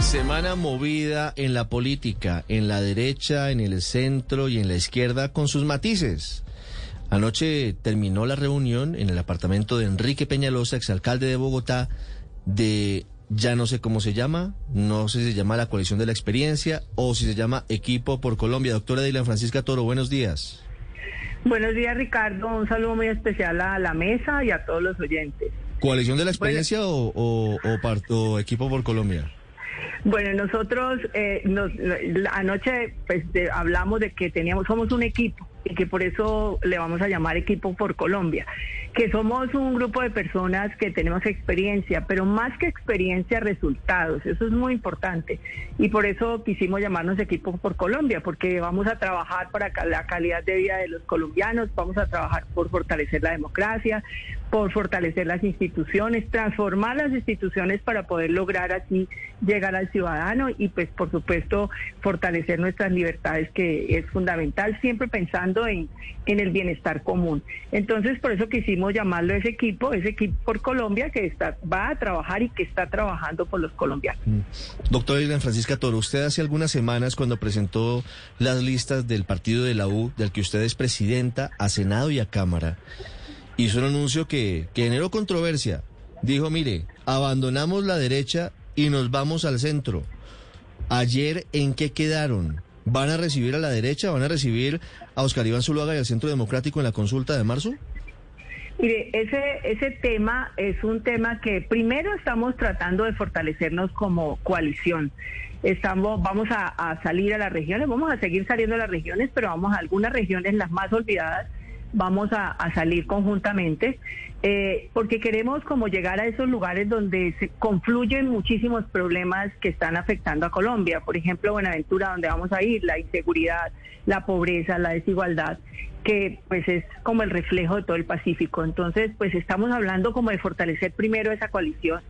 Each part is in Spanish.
Semana movida en la política, en la derecha, en el centro y en la izquierda con sus matices. Anoche terminó la reunión en el apartamento de Enrique Peñalosa, exalcalde de Bogotá, de ya no sé cómo se llama, no sé si se llama la coalición de la experiencia o si se llama Equipo por Colombia. Doctora Dylan Francisca Toro, buenos días. Buenos días, Ricardo. Un saludo muy especial a la mesa y a todos los oyentes. ¿Coalición de la experiencia o, o, o Equipo por Colombia? Bueno, nosotros eh, nos, anoche pues, hablamos de que teníamos, somos un equipo y que por eso le vamos a llamar Equipo por Colombia, que somos un grupo de personas que tenemos experiencia, pero más que experiencia, resultados, eso es muy importante. Y por eso quisimos llamarnos Equipo por Colombia, porque vamos a trabajar para la calidad de vida de los colombianos, vamos a trabajar por fortalecer la democracia, por fortalecer las instituciones, transformar las instituciones para poder lograr así llegar al ciudadano y pues por supuesto fortalecer nuestras libertades que es fundamental, siempre pensando en, el bienestar común. Entonces por eso quisimos llamarlo ese equipo, ese equipo por Colombia que está, va a trabajar y que está trabajando por los colombianos. Mm. Doctora Irene Francisca Toro, usted hace algunas semanas cuando presentó las listas del partido de la U, del que usted es presidenta, a Senado y a Cámara, hizo un anuncio que, generó controversia. Dijo, mire, abandonamos la derecha y nos vamos al centro. Ayer, ¿en qué quedaron? ¿Van a recibir a la derecha? ¿Van a recibir a Oscar Iván Zuluaga y al Centro Democrático en la consulta de marzo? Mire, ese, ese tema es un tema que primero estamos tratando de fortalecernos como coalición. Estamos, vamos a, a salir a las regiones, vamos a seguir saliendo a las regiones, pero vamos a algunas regiones, las más olvidadas, vamos a, salir conjuntamente, eh, porque queremos como llegar a esos lugares donde se confluyen muchísimos problemas que están afectando a Colombia. Por ejemplo, Buenaventura, donde vamos a ir, la inseguridad, la pobreza, la desigualdad que pues es como el reflejo de todo el Pacífico. Entonces, pues estamos hablando como de fortalecer primero esa coalición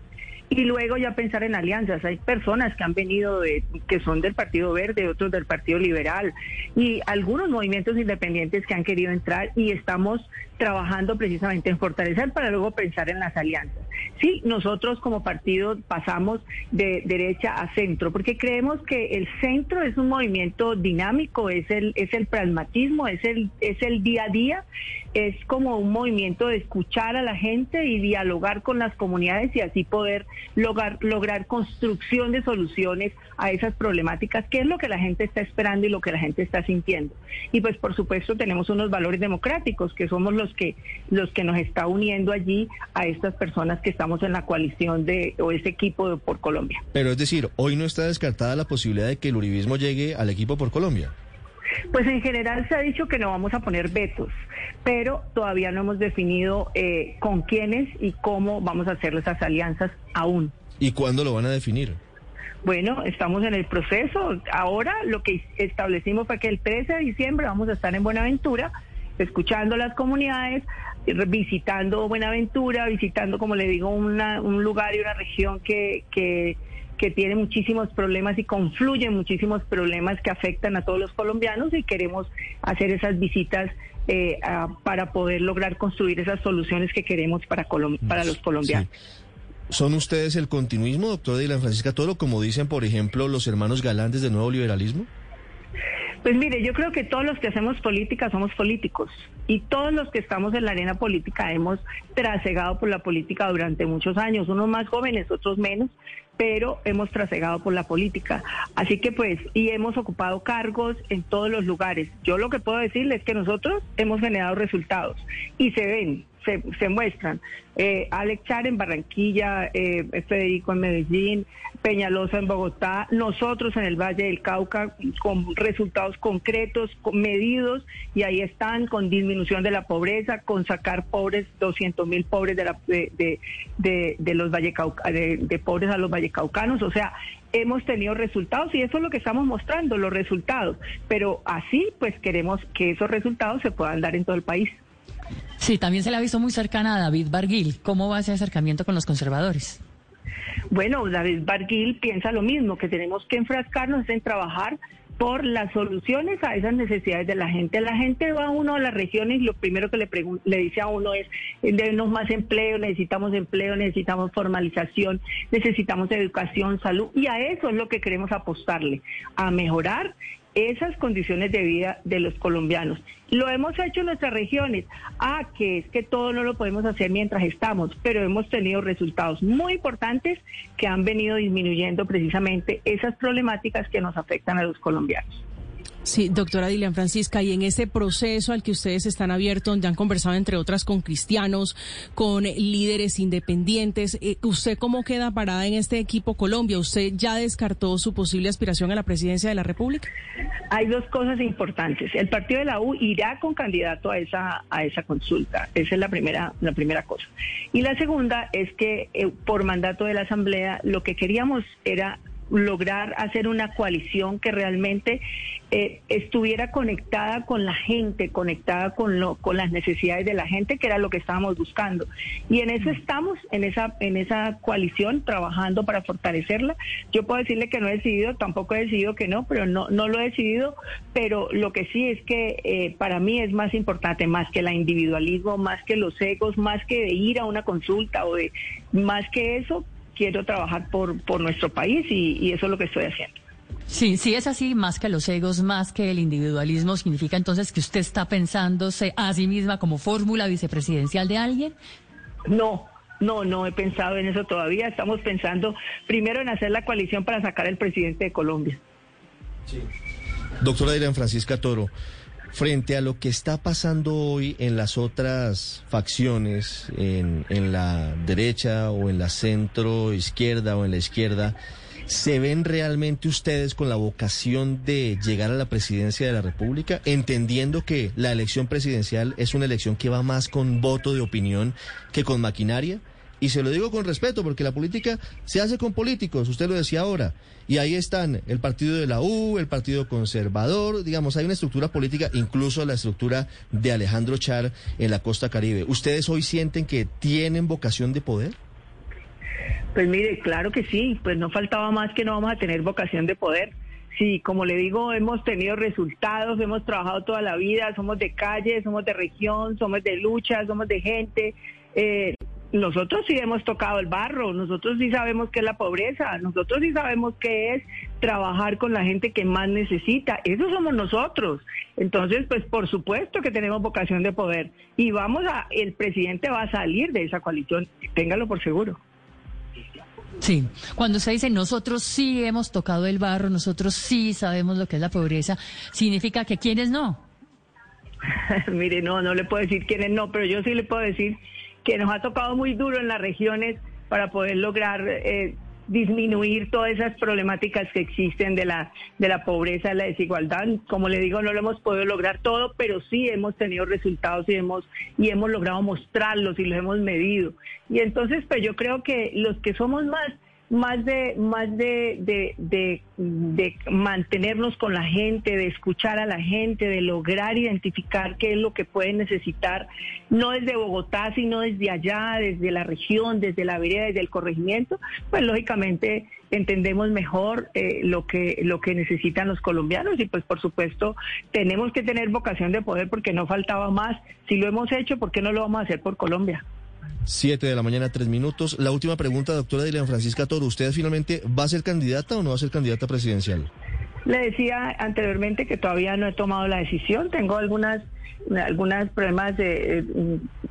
y luego ya pensar en alianzas. Hay personas que han venido de, que son del Partido Verde, otros del Partido Liberal y algunos movimientos independientes que han querido entrar y estamos trabajando precisamente en fortalecer para luego pensar en las alianzas. Sí, nosotros como partido pasamos de derecha a centro porque creemos que el centro es un movimiento dinámico, es el es el pragmatismo, es el es el día a día, es como un movimiento de escuchar a la gente y dialogar con las comunidades y así poder lograr, lograr construcción de soluciones a esas problemáticas, que es lo que la gente está esperando y lo que la gente está sintiendo. Y pues por supuesto tenemos unos valores democráticos, que somos los que, los que nos está uniendo allí a estas personas que estamos en la coalición de, o ese equipo por Colombia. Pero es decir, hoy no está descartada la posibilidad de que el uribismo llegue al equipo por Colombia. Pues en general se ha dicho que no vamos a poner vetos, pero todavía no hemos definido eh, con quiénes y cómo vamos a hacer esas alianzas aún. ¿Y cuándo lo van a definir? Bueno, estamos en el proceso. Ahora lo que establecimos fue que el 13 de diciembre vamos a estar en Buenaventura, escuchando las comunidades, visitando Buenaventura, visitando, como le digo, un lugar y una región que, que que tiene muchísimos problemas y confluyen muchísimos problemas que afectan a todos los colombianos y queremos hacer esas visitas eh, para poder lograr construir esas soluciones que queremos para, para los colombianos. ¿Son ustedes el continuismo, doctor Dylan Francisca Toro, como dicen, por ejemplo, los hermanos galantes del nuevo liberalismo? Pues mire, yo creo que todos los que hacemos política somos políticos y todos los que estamos en la arena política hemos trasegado por la política durante muchos años, unos más jóvenes, otros menos, pero hemos trasegado por la política. Así que pues, y hemos ocupado cargos en todos los lugares. Yo lo que puedo decirles es que nosotros hemos generado resultados y se ven, se, se muestran. Eh, Alex Char en Barranquilla, eh, Federico en Medellín, Peñalosa en Bogotá, nosotros en el Valle del Cauca con resultados concretos, medidos, y ahí están con disminución de la pobreza, con sacar pobres, 200 mil pobres de, la, de, los Valle de, de pobres a los vallecaucanos, o sea, hemos tenido resultados y eso es lo que estamos mostrando, los resultados, pero así pues queremos que esos resultados se puedan dar en todo el país. Sí, también se le ha visto muy cercana a David Barguil. ¿Cómo va ese acercamiento con los conservadores? Bueno, David Barguil piensa lo mismo, que tenemos que enfrascarnos en trabajar por las soluciones a esas necesidades de la gente. La gente va a uno a las regiones y lo primero que le, le dice a uno es, debemos más empleo, necesitamos empleo, necesitamos formalización, necesitamos educación, salud, y a eso es lo que queremos apostarle, a mejorar esas condiciones de vida de los colombianos. Lo hemos hecho en nuestras regiones. Ah, que es que todo no lo podemos hacer mientras estamos, pero hemos tenido resultados muy importantes que han venido disminuyendo precisamente esas problemáticas que nos afectan a los colombianos. Sí, doctora Dilian Francisca, y en ese proceso al que ustedes están abiertos, donde han conversado entre otras con cristianos, con líderes independientes, eh, ¿usted cómo queda parada en este equipo Colombia? ¿Usted ya descartó su posible aspiración a la presidencia de la República? Hay dos cosas importantes. El partido de la U irá con candidato a esa a esa consulta. Esa es la primera la primera cosa. Y la segunda es que eh, por mandato de la Asamblea lo que queríamos era lograr hacer una coalición que realmente eh, estuviera conectada con la gente, conectada con, lo, con las necesidades de la gente, que era lo que estábamos buscando. Y en eso estamos, en esa, en esa coalición, trabajando para fortalecerla. Yo puedo decirle que no he decidido, tampoco he decidido que no, pero no, no lo he decidido, pero lo que sí es que eh, para mí es más importante, más que el individualismo, más que los egos, más que de ir a una consulta o de más que eso, quiero trabajar por, por nuestro país y, eso es lo que estoy haciendo. Sí, sí es así, más que los egos, más que el individualismo, significa entonces que usted está pensándose a sí misma como fórmula vicepresidencial de alguien. No, no, no he pensado en eso todavía. Estamos pensando primero en hacer la coalición para sacar al presidente de Colombia. Sí. Doctora Adrián Francisca Toro, Frente a lo que está pasando hoy en las otras facciones, en, en la derecha o en la centro izquierda o en la izquierda, ¿Se ven realmente ustedes con la vocación de llegar a la presidencia de la República, entendiendo que la elección presidencial es una elección que va más con voto de opinión que con maquinaria? Y se lo digo con respeto, porque la política se hace con políticos, usted lo decía ahora. Y ahí están el partido de la U, el partido conservador, digamos, hay una estructura política, incluso la estructura de Alejandro Char en la costa caribe. ¿Ustedes hoy sienten que tienen vocación de poder? Pues mire, claro que sí, pues no faltaba más que no vamos a tener vocación de poder. Sí, como le digo, hemos tenido resultados, hemos trabajado toda la vida, somos de calle, somos de región, somos de lucha, somos de gente. Eh, nosotros sí hemos tocado el barro, nosotros sí sabemos qué es la pobreza, nosotros sí sabemos qué es trabajar con la gente que más necesita, eso somos nosotros. Entonces, pues por supuesto que tenemos vocación de poder y vamos a, el presidente va a salir de esa coalición, téngalo por seguro. Sí, cuando usted dice nosotros sí hemos tocado el barro, nosotros sí sabemos lo que es la pobreza, significa que quienes no. Mire, no, no le puedo decir quiénes no, pero yo sí le puedo decir que nos ha tocado muy duro en las regiones para poder lograr eh, disminuir todas esas problemáticas que existen de la, de la pobreza, de la desigualdad. Como le digo, no lo hemos podido lograr todo, pero sí hemos tenido resultados y hemos, y hemos logrado mostrarlos y los hemos medido. Y entonces, pues yo creo que los que somos más más de más de, de, de, de, mantenernos con la gente, de escuchar a la gente, de lograr identificar qué es lo que pueden necesitar, no desde Bogotá, sino desde allá, desde la región, desde la vereda, desde el corregimiento, pues lógicamente entendemos mejor eh, lo que lo que necesitan los colombianos y pues por supuesto tenemos que tener vocación de poder porque no faltaba más. Si lo hemos hecho, ¿por qué no lo vamos a hacer por Colombia? Siete de la mañana, tres minutos. La última pregunta, doctora Dilian Francisca Toro. ¿Usted finalmente va a ser candidata o no va a ser candidata presidencial? Le decía anteriormente que todavía no he tomado la decisión. Tengo algunas algunos problemas de,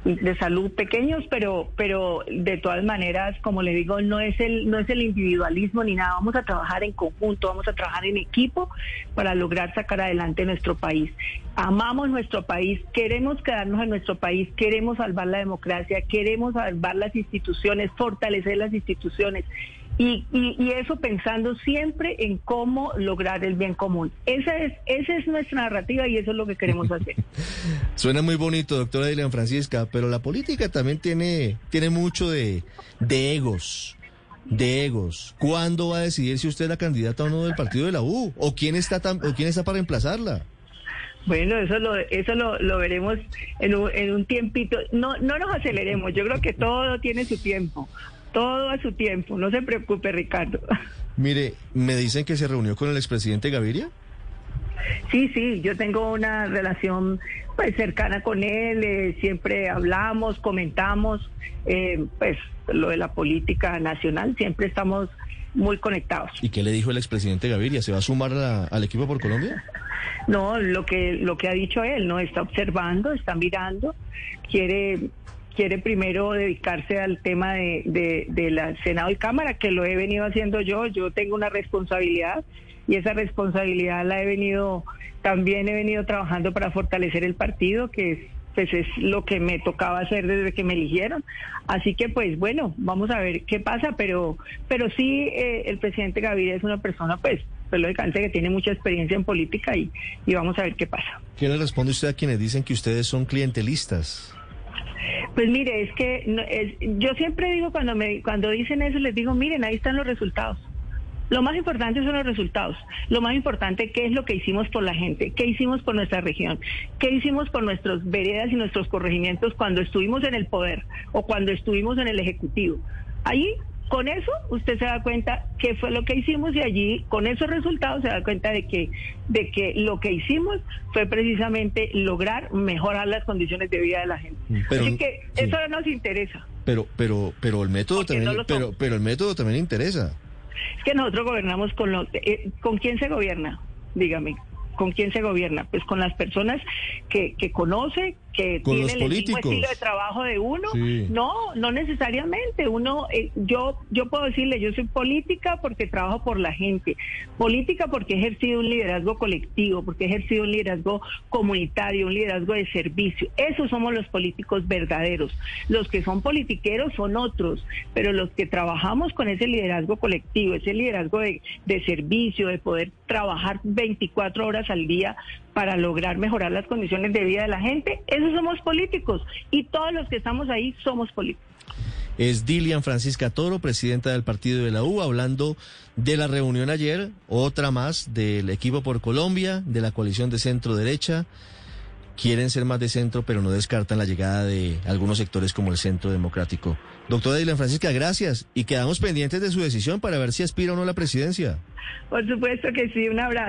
de, salud pequeños, pero, pero de todas maneras, como le digo, no es el, no es el individualismo ni nada. Vamos a trabajar en conjunto, vamos a trabajar en equipo para lograr sacar adelante nuestro país. Amamos nuestro país, queremos quedarnos en nuestro país, queremos salvar la democracia, queremos salvar las instituciones, fortalecer las instituciones. Y, y, eso pensando siempre en cómo lograr el bien común. Esa es, esa es nuestra narrativa y eso es lo que queremos hacer. Suena muy bonito, doctora Dilian Francisca, pero la política también tiene, tiene mucho de, de egos. De egos. ¿Cuándo va a decidir si usted es la candidata o no del partido de la U? ¿O quién está, tan, o quién está para reemplazarla? Bueno, eso lo, eso lo, lo veremos en un, en un tiempito. No, no nos aceleremos. Yo creo que todo tiene su tiempo. Todo a su tiempo, no se preocupe, Ricardo. Mire, me dicen que se reunió con el expresidente Gaviria. Sí, sí, yo tengo una relación pues cercana con él, eh, siempre hablamos, comentamos, eh, pues lo de la política nacional, siempre estamos muy conectados. ¿Y qué le dijo el expresidente Gaviria? ¿Se va a sumar al equipo por Colombia? No, lo que lo que ha dicho él, no está observando, está mirando, quiere quiere primero dedicarse al tema de, de, la Senado y Cámara, que lo he venido haciendo yo. Yo tengo una responsabilidad y esa responsabilidad la he venido, también he venido trabajando para fortalecer el partido, que es pues es lo que me tocaba hacer desde que me eligieron. Así que pues bueno, vamos a ver qué pasa, pero pero sí eh, el presidente Gaviria es una persona pues pues lógicamente que tiene mucha experiencia en política y, y vamos a ver qué pasa. ¿Qué le responde usted a quienes dicen que ustedes son clientelistas? Pues mire, es que yo siempre digo cuando me cuando dicen eso les digo, miren, ahí están los resultados. Lo más importante son los resultados. Lo más importante, ¿qué es lo que hicimos por la gente? ¿Qué hicimos por nuestra región? ¿Qué hicimos por nuestros veredas y nuestros corregimientos cuando estuvimos en el poder o cuando estuvimos en el Ejecutivo? Allí, con eso, usted se da cuenta qué fue lo que hicimos y allí, con esos resultados, se da cuenta de que, de que lo que hicimos fue precisamente lograr mejorar las condiciones de vida de la gente. Así que eso no nos interesa. Pero, pero, pero el método también, pero, pero el método también interesa. Es que nosotros gobernamos con los... Eh, ¿Con quién se gobierna? Dígame. ¿Con quién se gobierna? Pues con las personas que, que conoce, que tiene el mismo estilo de trabajo de uno. No, no necesariamente. Uno, eh, yo, yo puedo decirle, yo soy política porque trabajo por la gente, política porque he ejercido un liderazgo colectivo, porque he ejercido un liderazgo comunitario, un liderazgo de servicio. Esos somos los políticos verdaderos. Los que son politiqueros son otros, pero los que trabajamos con ese liderazgo colectivo, ese liderazgo de, de servicio, de poder trabajar 24 horas al día para lograr mejorar las condiciones de vida de la gente, esos somos políticos y todos los que estamos ahí somos políticos. Es Dilian Francisca Toro, presidenta del partido de la U, hablando de la reunión ayer, otra más del equipo por Colombia, de la coalición de centro derecha. Quieren ser más de centro, pero no descartan la llegada de algunos sectores como el Centro Democrático. Doctora Dilian Francisca, gracias. Y quedamos pendientes de su decisión para ver si aspira o no a la presidencia. Por supuesto que sí, un abrazo.